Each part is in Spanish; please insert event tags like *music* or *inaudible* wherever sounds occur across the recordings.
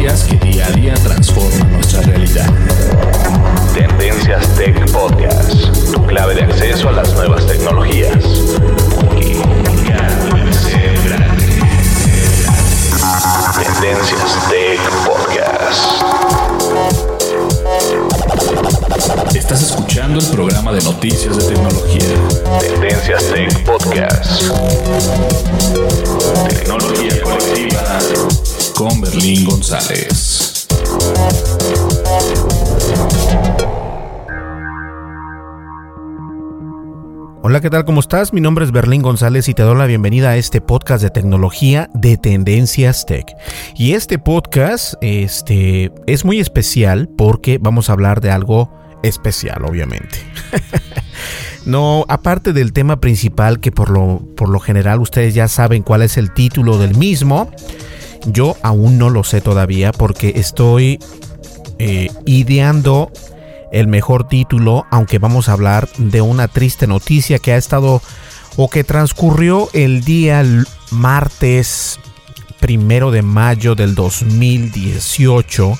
tecnologías que día a día transforman nuestra realidad. Tendencias Tech Podcast, tu clave de acceso a las nuevas tecnologías. Porque comunicar puede ser grande. Tendencias Tech Podcast. Estás escuchando el programa de noticias de tecnología. Tendencias Tech Podcast. Tecnología colectiva con Berlín González. Hola, ¿qué tal? ¿Cómo estás? Mi nombre es Berlín González y te doy la bienvenida a este podcast de tecnología de Tendencias Tech. Y este podcast este, es muy especial porque vamos a hablar de algo especial, obviamente. *laughs* no, aparte del tema principal que por lo, por lo general ustedes ya saben cuál es el título del mismo, yo aún no lo sé todavía porque estoy eh, ideando el mejor título, aunque vamos a hablar de una triste noticia que ha estado o que transcurrió el día martes primero de mayo del 2018.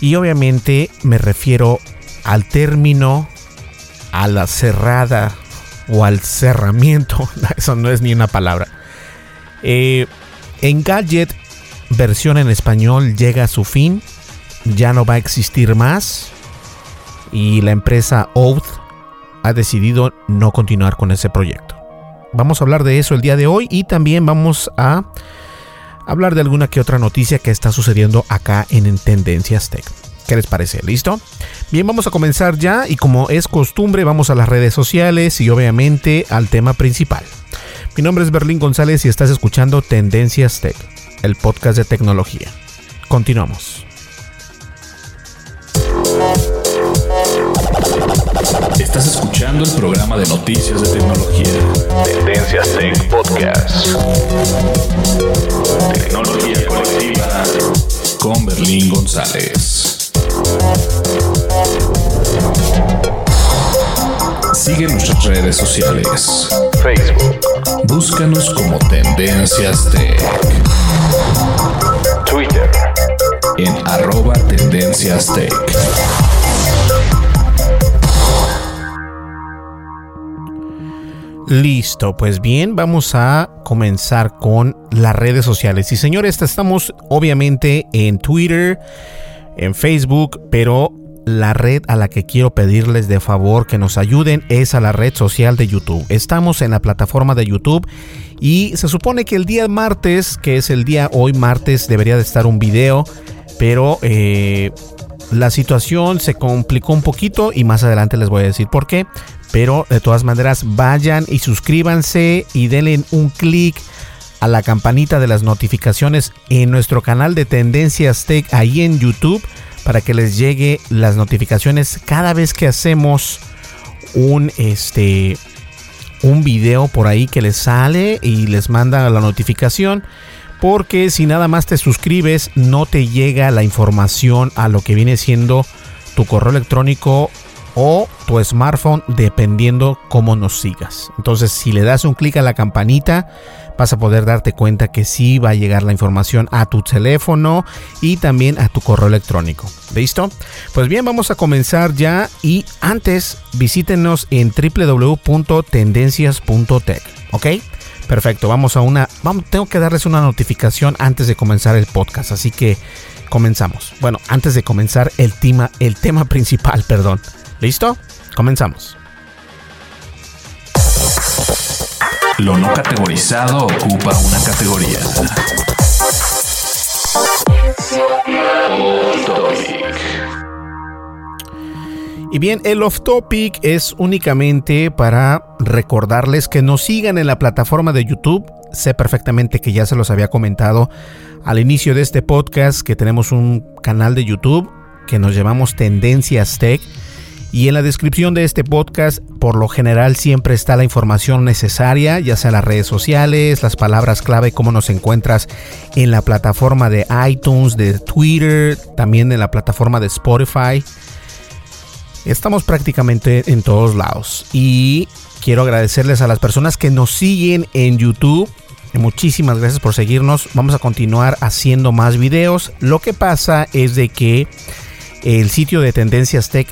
Y obviamente me refiero al término, a la cerrada o al cerramiento. *laughs* Eso no es ni una palabra. Eh, en Gadget, versión en español llega a su fin. Ya no va a existir más y la empresa Oath ha decidido no continuar con ese proyecto. Vamos a hablar de eso el día de hoy y también vamos a hablar de alguna que otra noticia que está sucediendo acá en Tendencias Tech. ¿Qué les parece? ¿Listo? Bien, vamos a comenzar ya y como es costumbre vamos a las redes sociales y obviamente al tema principal. Mi nombre es Berlín González y estás escuchando Tendencias Tech, el podcast de tecnología. Continuamos. Estás escuchando el programa de noticias de tecnología. Tendencias Tech Podcast. Tecnología colectiva con Berlín González. Sigue nuestras redes sociales. Facebook. Búscanos como Tendencias Tech. Twitter. En arroba Tendencias Tech. Listo, pues bien, vamos a comenzar con las redes sociales. Y señores, estamos obviamente en Twitter, en Facebook, pero la red a la que quiero pedirles de favor que nos ayuden es a la red social de YouTube. Estamos en la plataforma de YouTube y se supone que el día martes, que es el día hoy martes, debería de estar un video, pero eh, la situación se complicó un poquito y más adelante les voy a decir por qué. Pero de todas maneras vayan y suscríbanse y denle un clic a la campanita de las notificaciones en nuestro canal de Tendencias Tech ahí en YouTube para que les llegue las notificaciones cada vez que hacemos un este un video por ahí que les sale y les manda la notificación porque si nada más te suscribes no te llega la información a lo que viene siendo tu correo electrónico o tu smartphone dependiendo cómo nos sigas. Entonces si le das un clic a la campanita vas a poder darte cuenta que sí va a llegar la información a tu teléfono y también a tu correo electrónico. ¿Listo? Pues bien, vamos a comenzar ya y antes visítenos en www.tendencias.tech, ¿ok? Perfecto, vamos a una. Vamos, tengo que darles una notificación antes de comenzar el podcast, así que comenzamos. Bueno, antes de comenzar el tema, el tema principal, *laughs* perdón. ¿Listo? Comenzamos. Lo no categorizado ocupa una categoría. Y bien, el off topic es únicamente para recordarles que nos sigan en la plataforma de YouTube. Sé perfectamente que ya se los había comentado al inicio de este podcast que tenemos un canal de YouTube que nos llamamos Tendencias Tech y en la descripción de este podcast, por lo general, siempre está la información necesaria, ya sea las redes sociales, las palabras clave, cómo nos encuentras en la plataforma de iTunes, de Twitter, también en la plataforma de Spotify. Estamos prácticamente en todos lados. Y quiero agradecerles a las personas que nos siguen en YouTube. Muchísimas gracias por seguirnos. Vamos a continuar haciendo más videos. Lo que pasa es de que el sitio de Tendencias Tech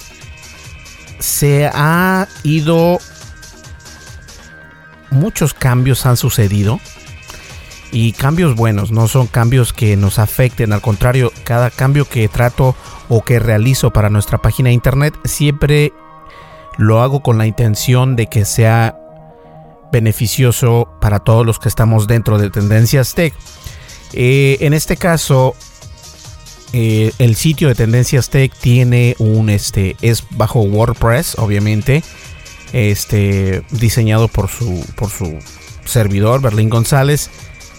se ha ido, muchos cambios han sucedido y cambios buenos, no son cambios que nos afecten, al contrario, cada cambio que trato o que realizo para nuestra página de internet siempre lo hago con la intención de que sea beneficioso para todos los que estamos dentro de Tendencias Tech. Eh, en este caso, eh, el sitio de Tendencias Tech tiene un este es bajo WordPress, obviamente. Este diseñado por su por su servidor Berlín González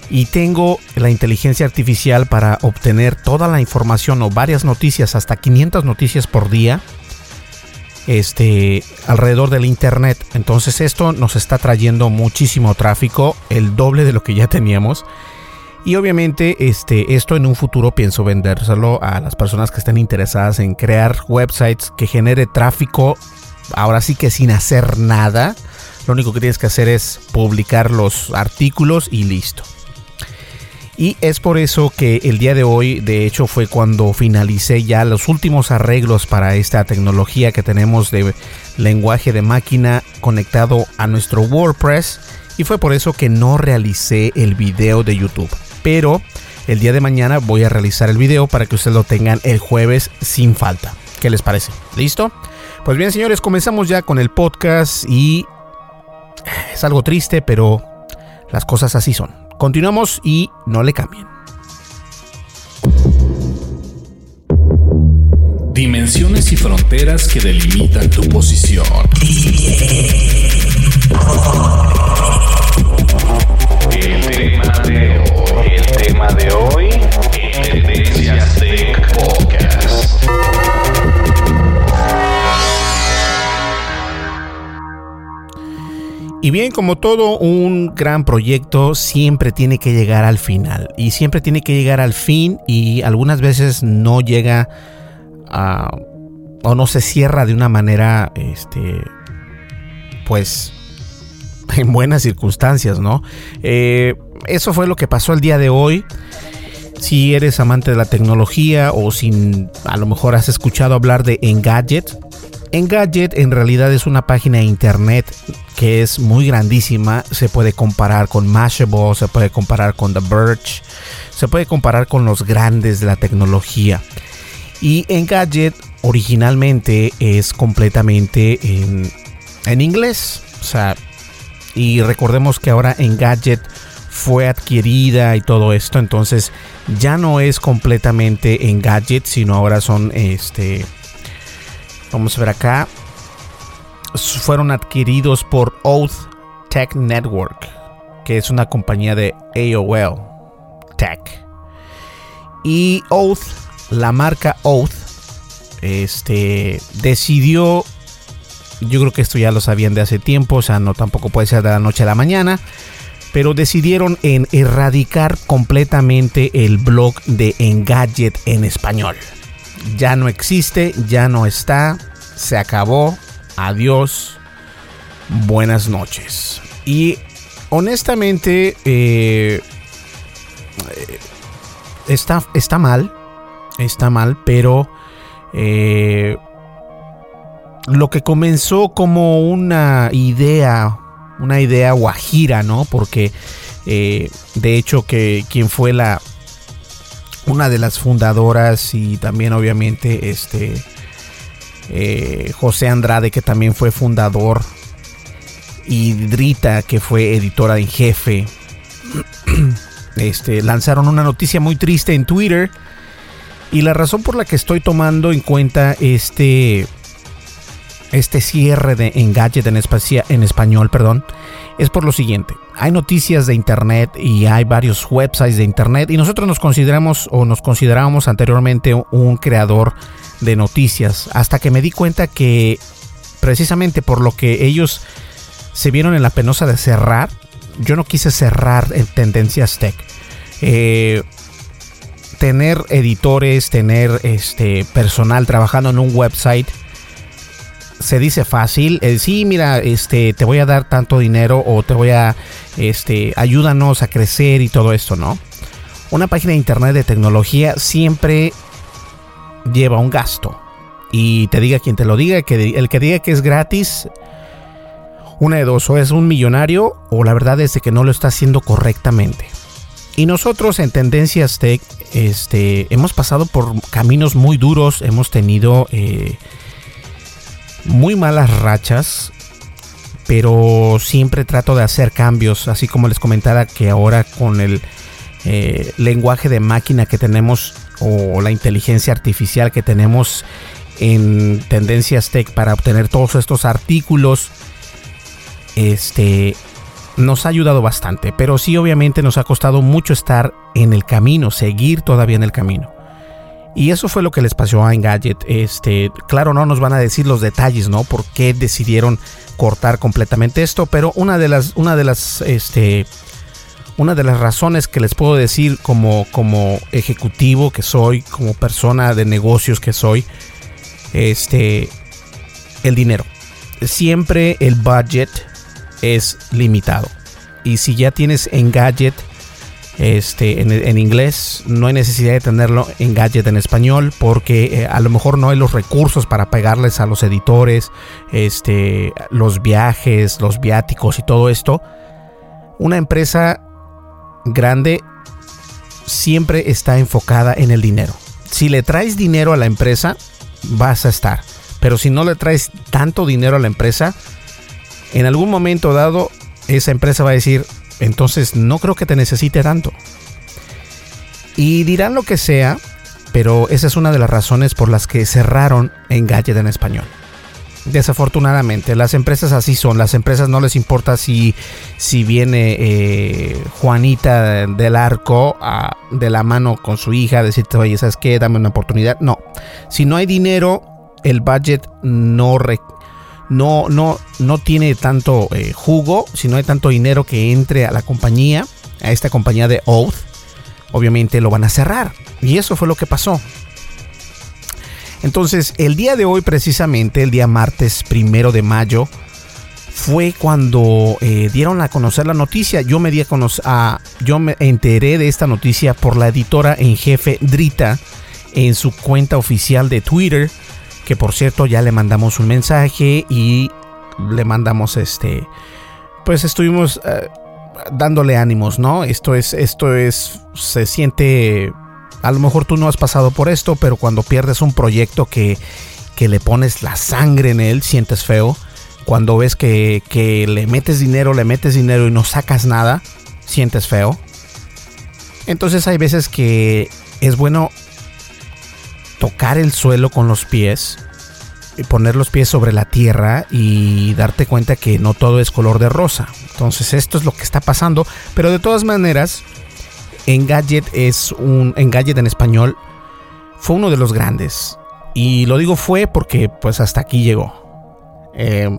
y tengo la inteligencia artificial para obtener toda la información o varias noticias, hasta 500 noticias por día, este, alrededor del internet. Entonces esto nos está trayendo muchísimo tráfico, el doble de lo que ya teníamos. Y obviamente este, esto en un futuro pienso vendérselo a las personas que estén interesadas en crear websites que genere tráfico, ahora sí que sin hacer nada. Lo único que tienes que hacer es publicar los artículos y listo. Y es por eso que el día de hoy, de hecho, fue cuando finalicé ya los últimos arreglos para esta tecnología que tenemos de lenguaje de máquina conectado a nuestro WordPress. Y fue por eso que no realicé el video de YouTube pero el día de mañana voy a realizar el video para que ustedes lo tengan el jueves sin falta. ¿Qué les parece? ¿Listo? Pues bien, señores, comenzamos ya con el podcast y es algo triste, pero las cosas así son. Continuamos y no le cambien. Dimensiones y fronteras que delimitan tu posición. Tema de hoy, Tech Podcast. Y bien, como todo un gran proyecto, siempre tiene que llegar al final. Y siempre tiene que llegar al fin y algunas veces no llega a... o no se cierra de una manera, este, pues, *laughs* en buenas circunstancias, ¿no? Eh, eso fue lo que pasó el día de hoy. Si eres amante de la tecnología o si a lo mejor has escuchado hablar de Engadget, Engadget en realidad es una página de internet que es muy grandísima. Se puede comparar con Mashable, se puede comparar con The Birch, se puede comparar con los grandes de la tecnología. Y Engadget originalmente es completamente en, en inglés. O sea, y recordemos que ahora Engadget fue adquirida y todo esto, entonces ya no es completamente Engadget, sino ahora son este vamos a ver acá fueron adquiridos por Oath Tech Network, que es una compañía de AOL Tech. Y Oath, la marca Oath, este decidió yo creo que esto ya lo sabían de hace tiempo, o sea, no tampoco puede ser de la noche a la mañana, pero decidieron en erradicar completamente el blog de Engadget en español. Ya no existe, ya no está, se acabó, adiós, buenas noches. Y honestamente, eh, está, está mal, está mal, pero eh, lo que comenzó como una idea, una idea guajira, ¿no? Porque eh, de hecho que quien fue la una de las fundadoras y también obviamente este eh, José Andrade que también fue fundador y Drita que fue editora en jefe *clears throat* este lanzaron una noticia muy triste en Twitter y la razón por la que estoy tomando en cuenta este este cierre de Engadget en, en español, perdón, es por lo siguiente. Hay noticias de internet y hay varios websites de internet y nosotros nos consideramos o nos considerábamos anteriormente un creador de noticias hasta que me di cuenta que precisamente por lo que ellos se vieron en la penosa de cerrar, yo no quise cerrar en Tendencias Tech. Eh, tener editores, tener este personal trabajando en un website se dice fácil, el sí, mira, este, te voy a dar tanto dinero o te voy a, este, ayúdanos a crecer y todo esto, ¿no? Una página de internet de tecnología siempre lleva un gasto. Y te diga quien te lo diga, que el que diga que es gratis, una de dos, o es un millonario o la verdad es que no lo está haciendo correctamente. Y nosotros en Tendencias Tech este, hemos pasado por caminos muy duros, hemos tenido eh, muy malas rachas, pero siempre trato de hacer cambios, así como les comentaba que ahora con el eh, lenguaje de máquina que tenemos o la inteligencia artificial que tenemos en Tendencias Tech para obtener todos estos artículos, este nos ha ayudado bastante, pero sí obviamente nos ha costado mucho estar en el camino, seguir todavía en el camino. Y eso fue lo que les pasó a Engadget. Este, claro, no nos van a decir los detalles, ¿no? Por qué decidieron cortar completamente esto, pero una de las, una de las, este, una de las razones que les puedo decir como, como ejecutivo que soy, como persona de negocios que soy, este, el dinero. Siempre el budget es limitado. Y si ya tienes Engadget, este, en, inglés. No hay necesidad de tenerlo en gadget en español porque eh, a lo mejor no hay los recursos para pagarles a los editores, este, los viajes, los viáticos y todo esto. Una empresa grande siempre está enfocada en el dinero. Si le traes dinero a la empresa, vas a estar. Pero si no le traes tanto dinero a la empresa, en algún momento dado, esa empresa va a decir, entonces no creo que te necesite tanto. Y dirán lo que sea, pero esa es una de las razones por las que cerraron Engadget en español. Desafortunadamente, las empresas así son. Las empresas no les importa si, si viene eh, Juanita del arco de la mano con su hija decirte, oye, ¿sabes qué? Dame una oportunidad. No. Si no hay dinero, el budget no, no, no, no tiene tanto eh, jugo, si no hay tanto dinero que entre a la compañía, a esta compañía de Oath, obviamente lo van a cerrar. Y eso fue lo que pasó. Entonces, el día de hoy, precisamente, el día martes primero de mayo, fue cuando eh, dieron a conocer la noticia. Yo me, di a conocer, yo me enteré de esta noticia por la editora en jefe Drita en su cuenta oficial de Twitter que por cierto ya le mandamos un mensaje y le mandamos este, pues estuvimos eh, dándole ánimos, ¿no? Esto es, esto es, se siente, a lo mejor tú no has pasado por esto, pero cuando pierdes un proyecto que, que le pones la sangre en él, sientes feo. Cuando ves que, que le metes dinero, le metes dinero y no sacas nada, sientes feo. Entonces hay veces que es bueno tocar el suelo con los pies, poner los pies sobre la tierra y darte cuenta que no todo es color de rosa. Entonces esto es lo que está pasando, pero de todas maneras, Engadget es un Engadget en español fue uno de los grandes y lo digo fue porque pues hasta aquí llegó. Eh,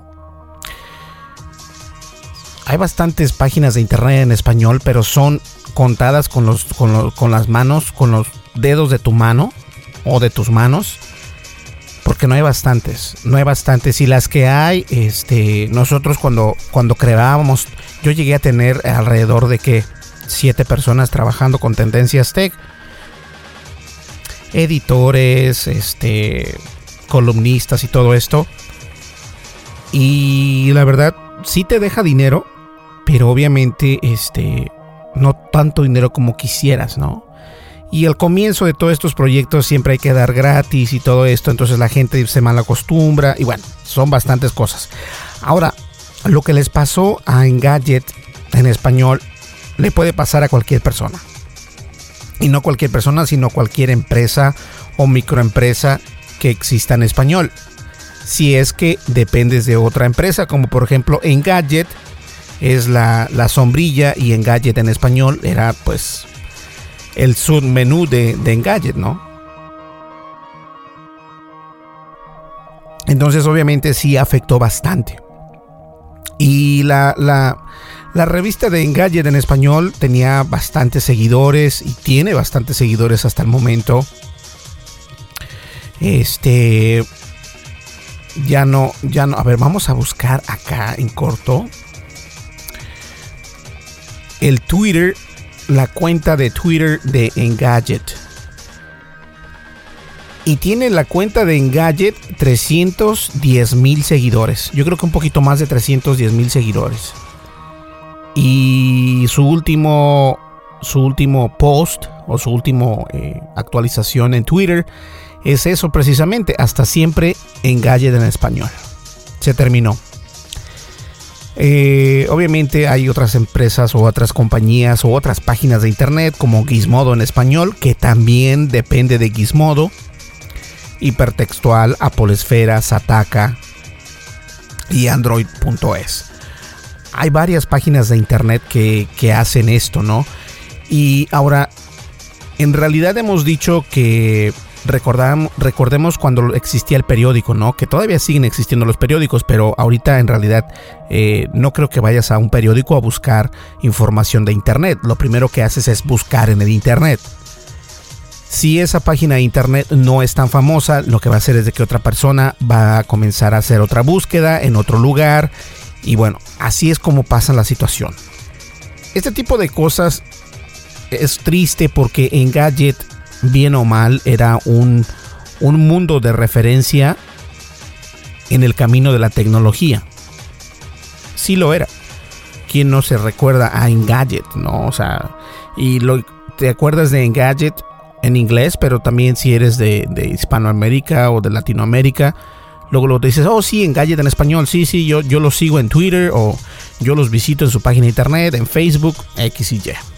hay bastantes páginas de internet en español, pero son contadas con, los, con, con las manos, con los dedos de tu mano o de tus manos porque no hay bastantes, no hay bastantes. Y las que hay, este, nosotros cuando cuando creábamos, yo llegué a tener alrededor de que siete personas trabajando con tendencias tech, editores, este, columnistas y todo esto, y la verdad sí te deja dinero, pero obviamente, este, no tanto dinero como quisieras, ¿no? Y al comienzo de todos estos proyectos siempre hay que dar gratis y todo esto, entonces la gente se mal acostumbra y bueno, son bastantes cosas. Ahora, lo que les pasó a Engadget en español le puede pasar a cualquier persona. Y no cualquier persona, sino cualquier empresa o microempresa que exista en español. Si es que dependes de otra empresa, como por ejemplo Engadget es la, la sombrilla y Engadget en español era pues el submenú de, de Engadget, ¿no? Entonces obviamente sí afectó bastante. Y la, la, la revista de Engadget en español tenía bastantes seguidores y tiene bastantes seguidores hasta el momento. Este ya no, ya no. A ver, vamos a buscar acá en corto el Twitter la cuenta de Twitter de Engadget. Y tiene la cuenta de Engadget 310 mil seguidores. Yo creo que un poquito más de 310 mil seguidores. Y su último, su último post o su último eh, actualización en Twitter es eso precisamente. Hasta siempre Engadget en español. Se terminó. Eh, obviamente hay otras empresas o otras compañías o otras páginas de internet como Gizmodo en español que también depende de Gizmodo. Hipertextual, Apple Esfera, Sataka y Android.es. Hay varias páginas de internet que hacen esto, ¿no? Y ahora, en realidad hemos dicho que recordemos cuando existía el periódico, ¿no? Que todavía siguen existiendo los periódicos, pero ahorita en realidad eh, no creo que vayas a un periódico a buscar información de internet. Lo primero que haces es buscar en el internet. Si esa página de internet no es tan famosa, lo que va a hacer es de que otra persona va a comenzar a hacer otra búsqueda en otro lugar. Y bueno, así es como pasa la situación. Este tipo de cosas es triste porque en Gadget bien o mal, era un, un mundo de referencia en el camino de la tecnología. Sí lo era. ¿Quién no se recuerda a Engadget? ¿no? O sea, y lo, te acuerdas de Engadget en inglés, pero también si eres de, Hispanoamérica o de Latinoamérica, luego lo dices, oh sí, Engadget en español, sí, sí, yo, yo los sigo en Twitter o yo los visito en su página de internet, en Facebook, X y Y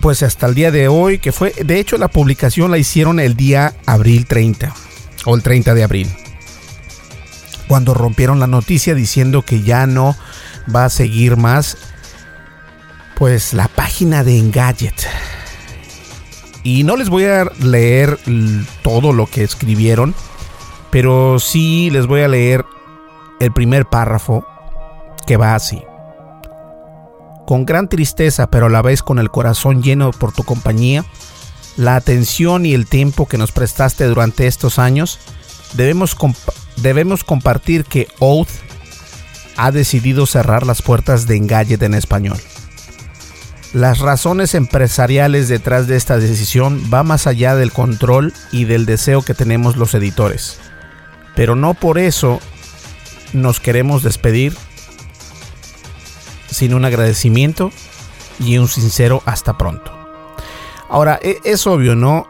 pues hasta el día de hoy, que fue, de hecho la publicación la hicieron el día abril 30 o el 30 de abril, cuando rompieron la noticia diciendo que ya no va a seguir más, pues la página de Engadget. Y no les voy a leer todo lo que escribieron, pero sí les voy a leer el primer párrafo que va así. Con gran tristeza, pero a la vez con el corazón lleno por tu compañía, la atención y el tiempo que nos prestaste durante estos años, debemos, debemos compartir que Oath ha decidido cerrar las puertas de Engadget en español. Las razones empresariales detrás de esta decisión va más allá del control y del deseo que tenemos los editores. Pero no por eso nos queremos despedir sin un agradecimiento y un sincero hasta pronto. Ahora, e, es, obvio, ¿no?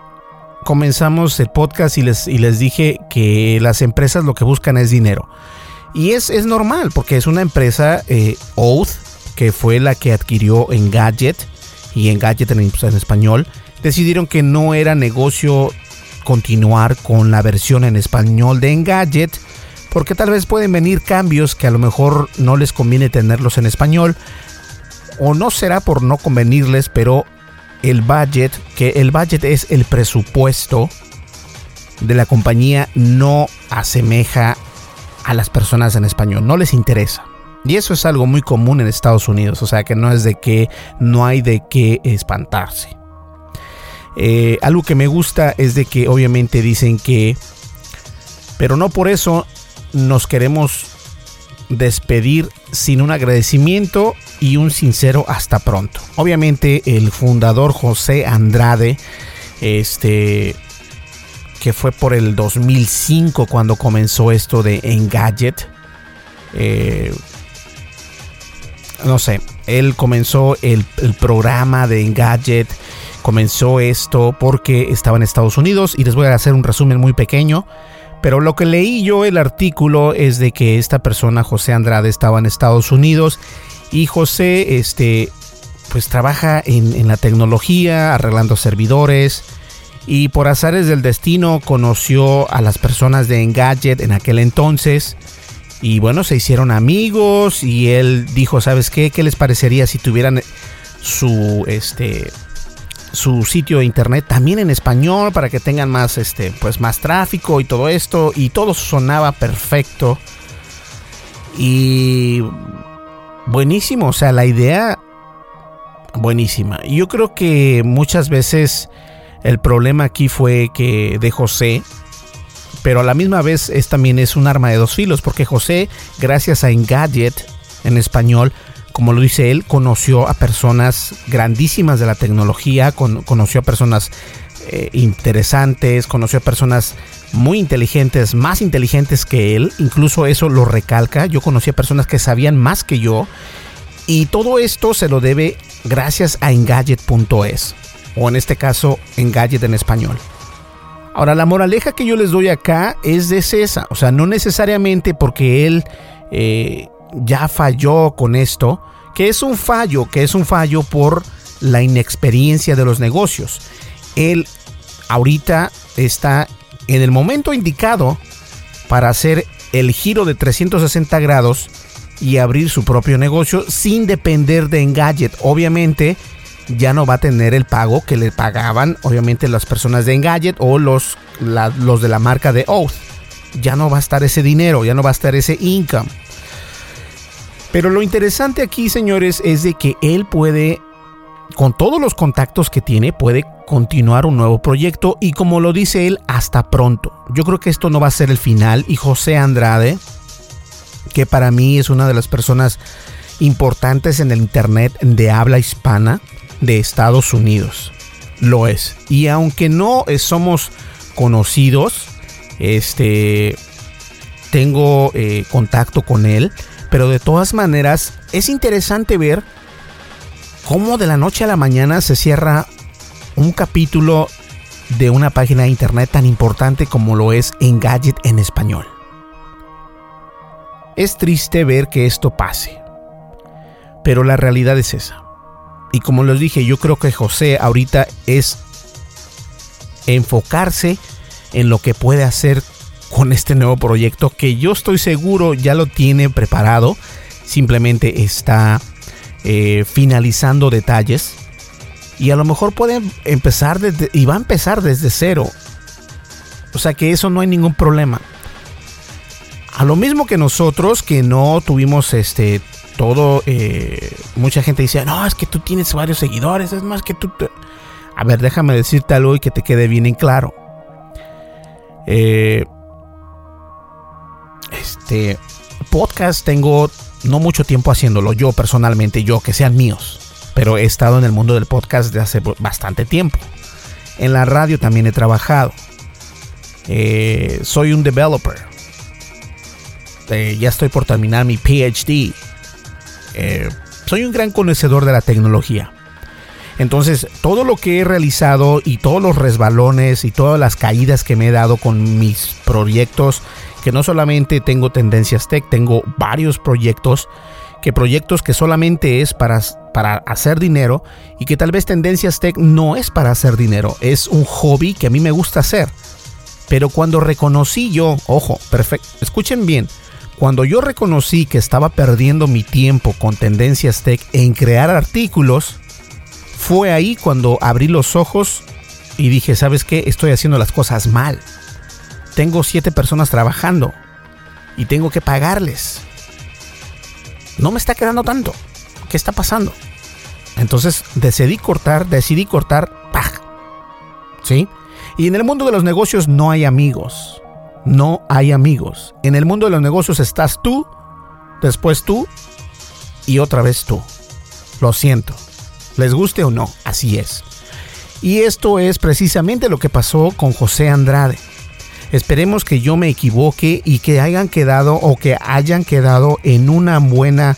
Comenzamos el podcast y les, y les dije que las empresas lo que buscan es dinero. Y es, es normal, porque es una empresa eh, Oath, que fue la que adquirió Engadget, y Engadget en, en español, decidieron que no era negocio continuar con la versión en español de Engadget porque tal vez pueden venir cambios que a lo mejor no les conviene tenerlos en español, o no será por no convenirles, pero el budget, que el budget es el presupuesto de la compañía, no asemeja a las personas en español, no les interesa. Y eso es algo muy común en Estados Unidos, o sea que no es de que no hay de qué espantarse. Eh, algo que me gusta es de que obviamente dicen que, pero no por eso nos queremos despedir sin un agradecimiento y un sincero hasta pronto. Obviamente el fundador José Andrade, este, que fue por el 2005 cuando comenzó esto de Engadget, eh, no sé, él comenzó el, programa de Engadget, comenzó esto porque estaba en Estados Unidos y les voy a hacer un resumen muy pequeño. Pero lo que leí yo el artículo es de que esta persona, José Andrade, estaba en Estados Unidos y José, este, pues trabaja en, en la tecnología, arreglando servidores y por azares del destino conoció a las personas de Engadget en aquel entonces y bueno, se hicieron amigos y él dijo, ¿sabes qué? ¿Qué les parecería si tuvieran su este su sitio de internet también en español para que tengan más este pues más tráfico y todo esto y todo sonaba perfecto y buenísimo, o sea, la idea buenísima. Yo creo que muchas veces el problema aquí fue que de José pero a la misma vez es también es un arma de dos filos, porque José, gracias a Engadget en español, como lo dice él, conoció a personas grandísimas de la tecnología, conoció a personas eh, interesantes, conoció a personas muy inteligentes, más inteligentes que él, incluso eso lo recalca, yo conocí a personas que sabían más que yo, y todo esto se lo debe gracias a Engadget.es, o en este caso Engadget en español. Ahora, la moraleja que yo les doy acá es de esa. O sea, no necesariamente porque él eh, ya falló con esto, que es un fallo, que es un fallo por la inexperiencia de los negocios. Él ahorita está en el momento indicado para hacer el giro de 360 grados y abrir su propio negocio sin depender de Engadget. Obviamente, ya no va a tener el pago que le pagaban, obviamente, las personas de Engadget o los, los de la marca de Oath. Ya no va a estar ese dinero, ya no va a estar ese income. Pero lo interesante aquí, señores, es de que él puede, con todos los contactos que tiene, puede continuar un nuevo proyecto y como lo dice él, hasta pronto. Yo creo que esto no va a ser el final y José Andrade, que para mí es una de las personas importantes en el Internet de habla hispana, de Estados Unidos. Lo es. Y aunque no somos conocidos, este, tengo eh, contacto con él, pero de todas maneras es interesante ver cómo de la noche a la mañana se cierra un capítulo de una página de internet tan importante como lo es Engadget en español. Es triste ver que esto pase, pero la realidad es esa. Y como les dije, yo creo que José ahorita es enfocarse en lo que puede hacer con este nuevo proyecto que yo estoy seguro ya lo tiene preparado. Simplemente está eh, finalizando detalles. Y a lo mejor puede empezar desde, y va a empezar desde cero. O sea que eso no hay ningún problema. A lo mismo que nosotros que no tuvimos este todo, eh, mucha gente dice, no, es que tú tienes varios seguidores, es más que tú... A ver, déjame decirte algo y que te quede bien en claro. Eh, este podcast tengo no mucho tiempo haciéndolo yo personalmente, yo que sean míos, pero he estado en el mundo del podcast de hace bastante tiempo. En la radio también he trabajado. Eh, soy un developer. ya estoy por terminar mi PhD eh, soy un gran conocedor de la tecnología. Entonces, todo lo que he realizado y todos los resbalones y todas las caídas que me he dado con mis proyectos, que no solamente tengo Tendencias Tech, tengo varios proyectos, que proyectos que solamente es para, para hacer dinero y que tal vez Tendencias Tech no es para hacer dinero, es un hobby que a mí me gusta hacer. Pero cuando reconocí yo, ojo, perfecto, escuchen bien, cuando yo reconocí que estaba perdiendo mi tiempo con Tendencias Tech en crear artículos, fue ahí cuando abrí los ojos y dije, ¿sabes qué? Estoy haciendo las cosas mal. Tengo siete personas trabajando y tengo que pagarles. no me está quedando tanto. ¿Qué está pasando? Entonces decidí cortar, decidí cortar, ¡pah! ¿Sí? Y en el mundo de los negocios no hay amigos. No hay amigos. En el mundo de los negocios estás tú, después tú y otra vez tú. Lo siento. Les guste o no, así es. Y esto es precisamente lo que pasó con José Andrade. Esperemos que yo me equivoque y que hayan quedado o que hayan quedado en una buena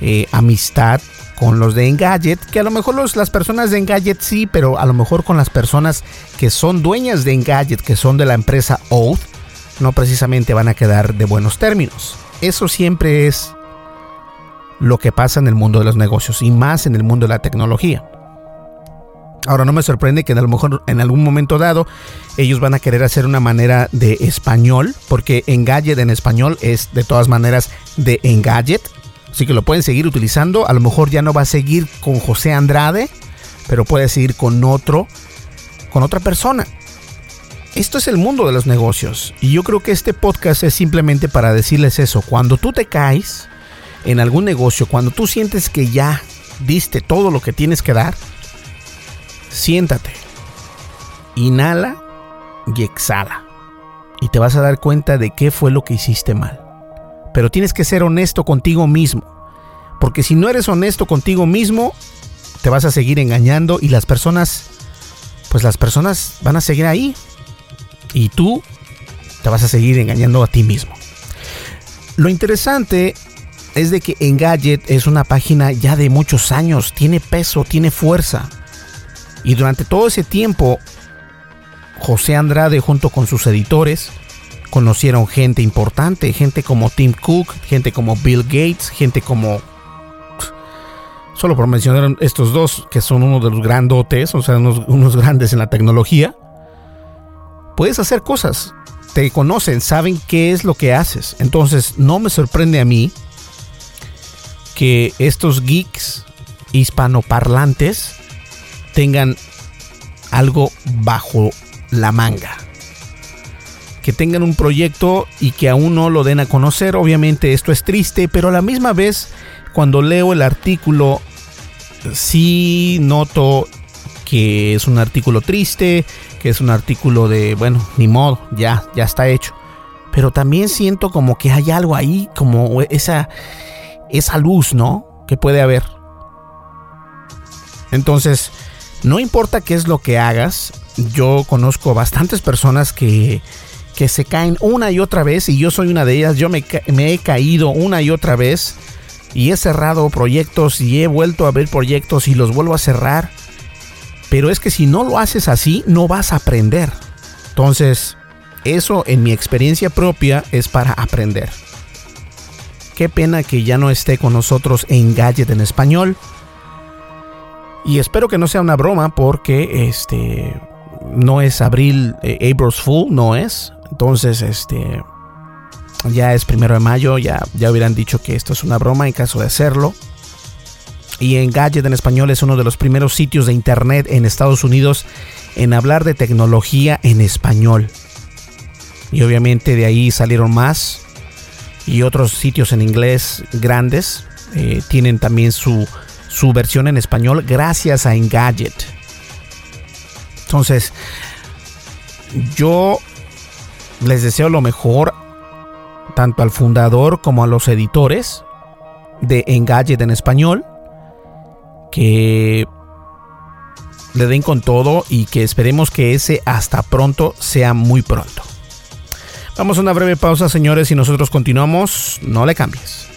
eh, amistad con los de Engadget, que a lo mejor las personas de Engadget sí, pero a lo mejor con las personas que son dueñas de Engadget, que son de la empresa Oath, no precisamente van a quedar de buenos términos. Eso siempre es lo que pasa en el mundo de los negocios y más en el mundo de la tecnología. Ahora no me sorprende que a lo mejor en algún momento dado ellos van a querer hacer una manera de español, porque Engadget en español es de todas maneras de Engadget, Así que lo pueden seguir utilizando. A lo mejor ya no va a seguir con José Andrade, pero puede seguir con otro, con otra persona. Esto es el mundo de los negocios. Y yo creo que este podcast es simplemente para decirles eso. Cuando tú te caes en algún negocio, cuando tú sientes que ya diste todo lo que tienes que dar, siéntate, inhala y exhala. Y te vas a dar cuenta de qué fue lo que hiciste mal pero tienes que ser honesto contigo mismo. Porque si no eres honesto contigo mismo, te vas a seguir engañando y las personas, pues las personas van a seguir ahí. Y tú te vas a seguir engañando a ti mismo. Lo interesante es de que Engadget es una página ya de muchos años, tiene peso, tiene fuerza. Y durante todo ese tiempo, José Andrade junto con sus editores, conocieron gente importante, gente como Tim Cook, gente como Bill Gates, gente como... Solo por mencionar estos dos, que son uno de los grandotes, o sea, unos, unos grandes en la tecnología, puedes hacer cosas, te conocen, saben qué es lo que haces. Entonces, no me sorprende a mí que estos geeks hispanoparlantes tengan algo bajo la manga que tengan un proyecto y que aún no lo den a conocer. Obviamente esto es triste, pero a la misma vez cuando leo el artículo sí noto que es un artículo triste, que es un artículo de, bueno, ni modo, ya, ya está hecho. Pero también siento como que hay algo ahí, como esa, esa luz, ¿no? Que puede haber. Entonces, no importa qué es lo que hagas, yo conozco bastantes personas que que se caen una y otra vez y yo soy una de ellas. Yo me, he caído una y otra vez y he cerrado proyectos y he vuelto a ver proyectos y los vuelvo a cerrar. Pero es que si no lo haces así, no vas a aprender. Entonces, eso en mi experiencia propia es para aprender. Qué pena que ya no esté con nosotros en Gadget en español. Y espero que no sea una broma porque este no es abril eh, April's Fool, no es. Entonces, este, ya es primero de mayo, ya, ya hubieran dicho que esto es una broma en caso de hacerlo. Y Engadget en español es uno de los primeros sitios de internet en Estados Unidos en hablar de tecnología en español. Y obviamente de ahí salieron más. Y otros sitios en inglés grandes eh, tienen también su, su versión en español gracias a Engadget. Entonces, yo les deseo lo mejor tanto al fundador como a los editores de Engadget en español. Que le den con todo y que esperemos que ese hasta pronto sea muy pronto. Vamos a una breve pausa, señores, y nosotros continuamos. No le cambies.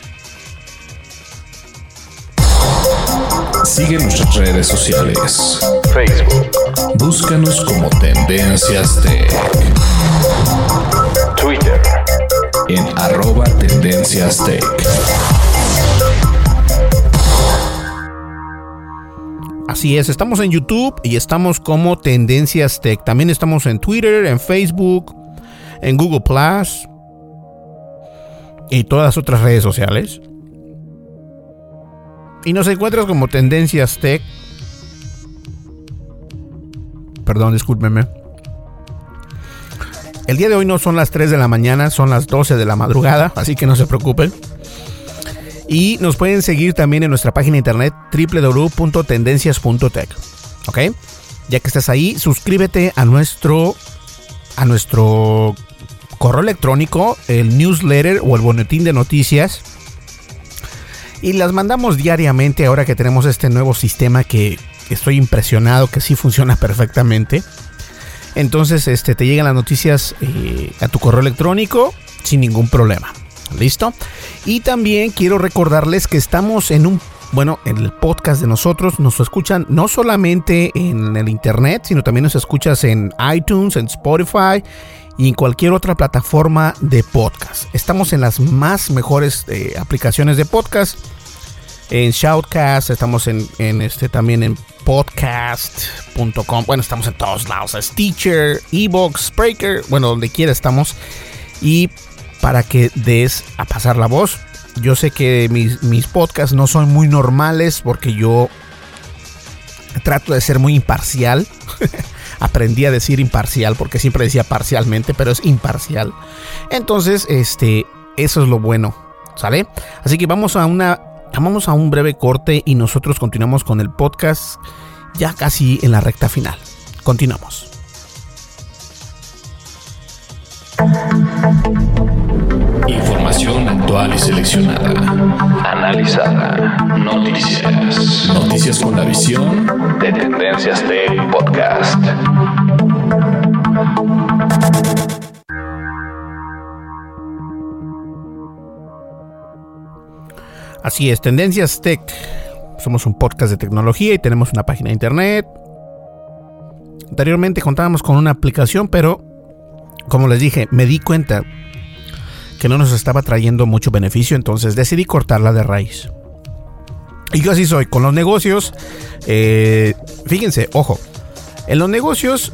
Sigue nuestras redes sociales. Facebook. Búscanos como Tendencias Tech. Twitter. En arroba Tendencias Tech. Así es, estamos en YouTube y estamos como Tendencias Tech. También estamos en Twitter, en Facebook, en Google Plus y todas las otras redes sociales. Y nos encuentras como Tendencias Tech. Perdón, discúlpeme. El día de hoy no son las 3 de la mañana, son las 12 de la madrugada, así que no se preocupen. Y nos pueden seguir también en nuestra página de internet www.tendencias.tech. ¿Ok? Ya que estás ahí, suscríbete a nuestro, a nuestro correo electrónico, el newsletter o el boletín de noticias. Y las mandamos diariamente ahora que tenemos este nuevo sistema que estoy impresionado que sí funciona *laughs* perfectamente. Entonces, este, te llegan las noticias eh, a tu correo electrónico sin ningún problema. ¿Listo? Y también quiero recordarles que estamos en un, bueno, en el podcast de nosotros, nos escuchan no solamente en el internet, sino también nos escuchas en iTunes, en Spotify y en cualquier otra plataforma de podcast. Estamos en las más mejores eh, aplicaciones de podcast. En Shoutcast, estamos en, este también en podcast.com. Bueno, estamos en todos lados. Stitcher, Evox, Breaker, bueno, donde quiera estamos. Y para que des a pasar la voz. Yo sé que mis, mis podcasts no son muy normales porque yo trato de ser muy imparcial. *laughs* Aprendí a decir imparcial porque siempre decía parcialmente, pero es imparcial. Entonces, este, eso es lo bueno, ¿sale? Así que vamos a una vamos a un breve corte y nosotros continuamos con el podcast ya casi en la recta final. Continuamos. Y seleccionada. Analizada. Noticias. Noticias con la visión de Tendencias Tech Podcast. Así es, Tendencias Tech. Somos un podcast de tecnología y tenemos una página de internet. Anteriormente contábamos con una aplicación, pero como les dije, me di cuenta que no nos estaba trayendo mucho beneficio, entonces decidí cortarla de raíz. Y yo así soy, con los negocios, eh, fíjense, ojo, en los negocios,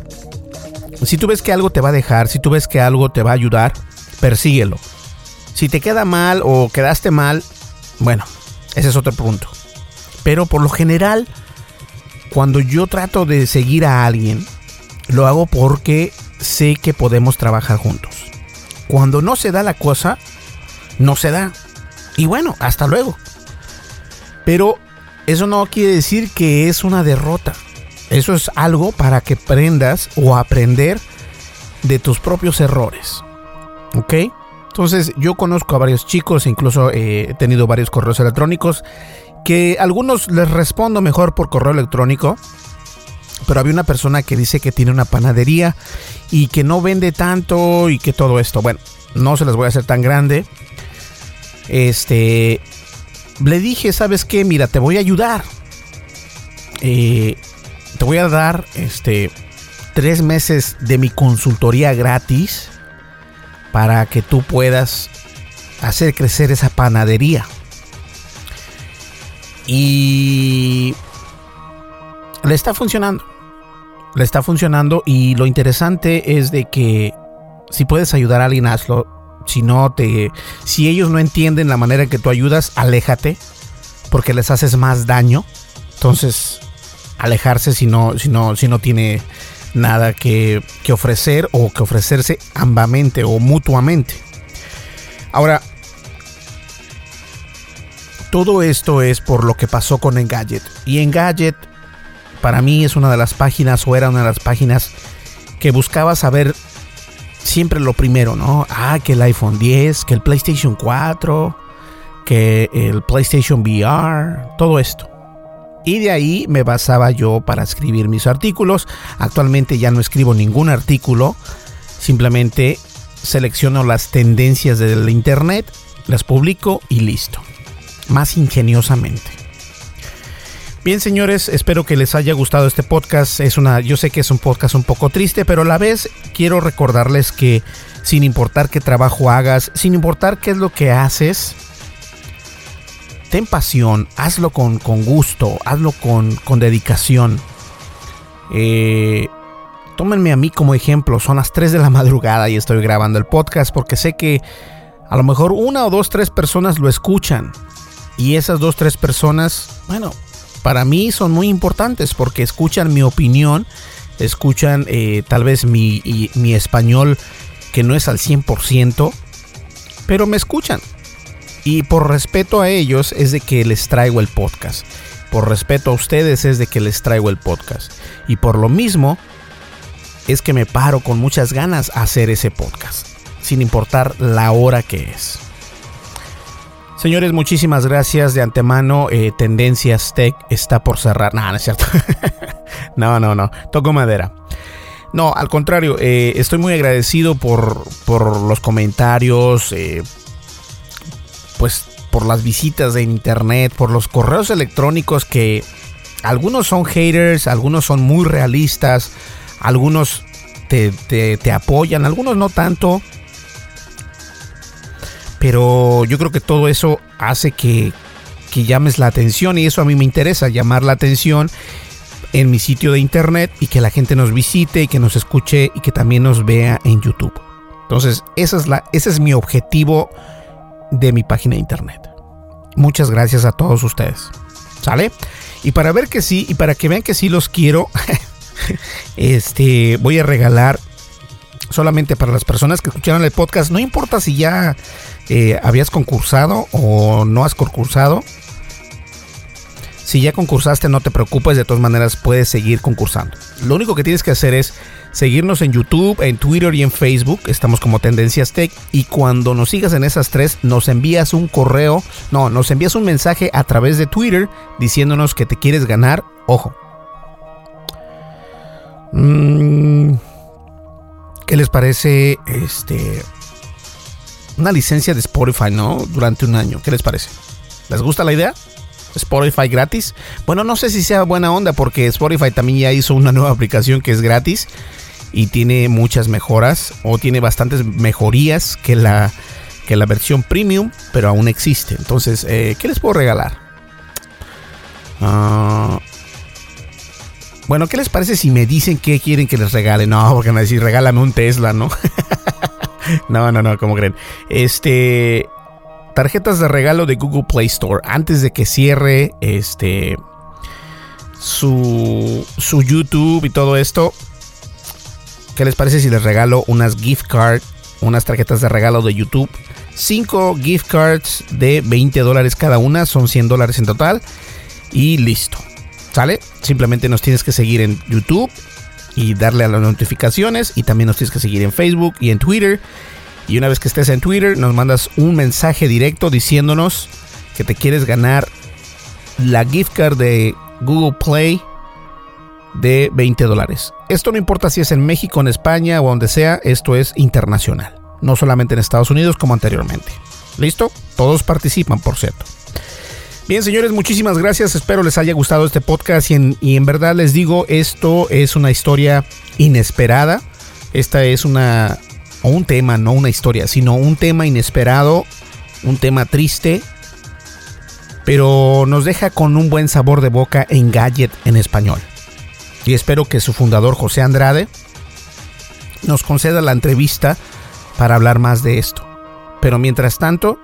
si tú ves que algo te va a dejar, si tú ves que algo te va a ayudar, persíguelo. Si te queda mal o quedaste mal, bueno, ese es otro punto. Pero por lo general, cuando yo trato de seguir a alguien, lo hago porque sé que podemos trabajar juntos. Cuando no se da la cosa, no se da. Y bueno, hasta luego. Pero eso no quiere decir que es una derrota. Eso es algo para que aprendas o aprender de tus propios errores. ¿Ok? Entonces yo conozco a varios chicos, incluso he tenido varios correos electrónicos, que algunos les respondo mejor por correo electrónico, pero había una persona que dice que tiene una panadería y que no vende tanto y que todo esto. Bueno, no se las voy a hacer tan grande. Este, le dije, ¿sabes qué? Mira, te voy a ayudar. Eh, te voy a dar, este, tres meses de mi consultoría gratis para que tú puedas hacer crecer esa panadería. Y le está funcionando le está funcionando y lo interesante es de que si puedes ayudar a alguien, hazlo. Si no te, si ellos no entienden la manera en que tú ayudas, aléjate porque les haces más daño. Entonces, alejarse si no, si no, si no tiene nada que, que ofrecer o que ofrecerse ambamente o mutuamente. Ahora, todo esto es por lo que pasó con Engadget. Y Engadget para mí es una de las páginas o era una de las páginas que buscaba saber siempre lo primero, ¿no? Ah, que el iPhone 10, que el PlayStation 4, que el PlayStation VR, todo esto. Y de ahí me basaba yo para escribir mis artículos. Actualmente ya no escribo ningún artículo, simplemente selecciono las tendencias del internet, las publico y listo. Más ingeniosamente. Bien, señores, espero que les haya gustado este podcast. Es una, yo sé que es un podcast un poco triste, pero a la vez quiero recordarles que sin importar qué trabajo hagas, sin importar qué es lo que haces, ten pasión, hazlo con, gusto, hazlo con, dedicación. Eh, tómenme a mí como ejemplo, son las 3 de la *laughs* madrugada y estoy grabando el podcast porque sé que a lo mejor una o dos, tres personas lo escuchan. Y esas dos, tres personas, bueno, para mí son muy importantes porque escuchan mi opinión, escuchan eh, tal vez mi, mi español que no es al 100%, pero me escuchan. Y por respeto a ellos es de que les traigo el podcast. Por respeto a ustedes es de que les traigo el podcast. Y por lo mismo es que me paro con muchas ganas a hacer ese podcast. Sin importar la hora que es. Señores, muchísimas gracias de antemano. Eh, Tendencias Tech está por cerrar. No, no es cierto. *laughs* no, no, no. Toco madera. No, al contrario, eh, estoy muy agradecido por, por los comentarios, eh, pues por las visitas de internet, por los correos electrónicos que algunos son haters, algunos son muy realistas, algunos te, te apoyan, algunos no tanto. Pero yo creo que todo eso hace que, que llames la atención y eso a mí me interesa, llamar la atención en mi sitio de internet y que la gente nos visite y que nos escuche y que también nos vea en YouTube. Entonces, esa es la, ese es mi objetivo de mi página de internet. Muchas gracias a todos ustedes. ¿Sale? Y para ver que sí, y para que vean que sí los quiero, *laughs* este, voy a regalar solamente para las personas que escucharon el podcast. No importa si ya eh, habías concursado o no has concursado. Si ya concursaste, no te preocupes, de todas maneras puedes seguir concursando. Lo único que tienes que hacer es seguirnos en YouTube, en Twitter y en Facebook. Estamos como Tendencias Tech. Y cuando nos sigas en esas tres, nos envías un correo, no, nos envías un mensaje a través de Twitter diciéndonos que te quieres ganar. Ojo. Mm, ¿Qué les parece este una licencia de Spotify, no? Durante un año. ¿Qué les parece? ¿Les gusta la idea? Spotify gratis. Bueno, no sé si sea buena onda porque Spotify también ya hizo una nueva aplicación que es gratis y tiene muchas mejoras o tiene bastantes mejorías que la, que la versión premium, pero aún existe. Entonces, eh, ¿qué les puedo regalar? Ah, bueno, ¿qué les parece si me dicen qué quieren que les regale? No, porque me decir, regálame un Tesla, ¿no? *laughs* no, no, no, como creen? Este, tarjetas de regalo de Google Play Store antes de que cierre este su, su YouTube y todo esto. ¿Qué les parece si les regalo unas gift cards, unas tarjetas de regalo de YouTube? 5 gift cards de 20 dólares cada una, son 100 dólares en total. Y listo. ¿Sale? Simplemente nos tienes que seguir en YouTube y darle a las notificaciones. Y también nos tienes que seguir en Facebook y en Twitter. Y una vez que estés en Twitter, nos mandas un mensaje directo diciéndonos que te quieres ganar la gift card de Google Play de 20 dólares. Esto no importa si es en México, en España o donde sea, esto es internacional. No solamente en Estados Unidos como anteriormente. ¿Listo? Todos participan, por cierto. Bien, señores, muchísimas gracias. Espero les haya gustado este podcast y en, verdad les digo, esto es una historia inesperada. Esta es una, o un tema, no una historia, sino un tema inesperado, un tema triste, pero nos deja con un buen sabor de boca en Gadget en español. Y espero que su fundador José Andrade nos conceda la entrevista para hablar más de esto. Pero mientras tanto,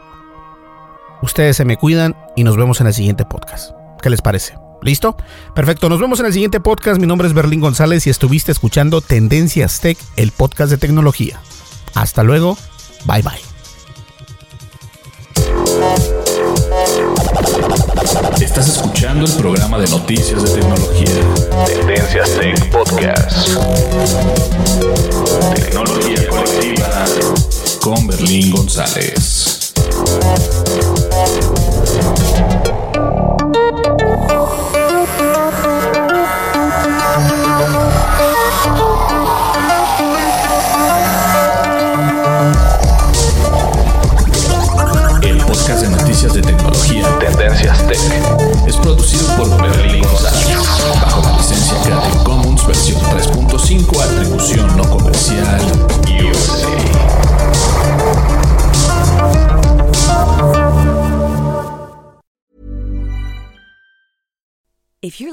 ustedes se me cuidan y nos vemos en el siguiente podcast. ¿Qué les parece? ¿Listo? Perfecto, nos vemos en el siguiente podcast. Mi nombre es Berlín González y estuviste escuchando Tendencias Tech, el podcast de tecnología. Hasta luego. Bye bye. Estás escuchando el programa de noticias de tecnología. Tendencias Tech Podcast. Tecnología colectiva con Berlín González. De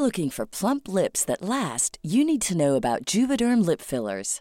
looking for plump lips that last, you need to know about Juvederm lip fillers.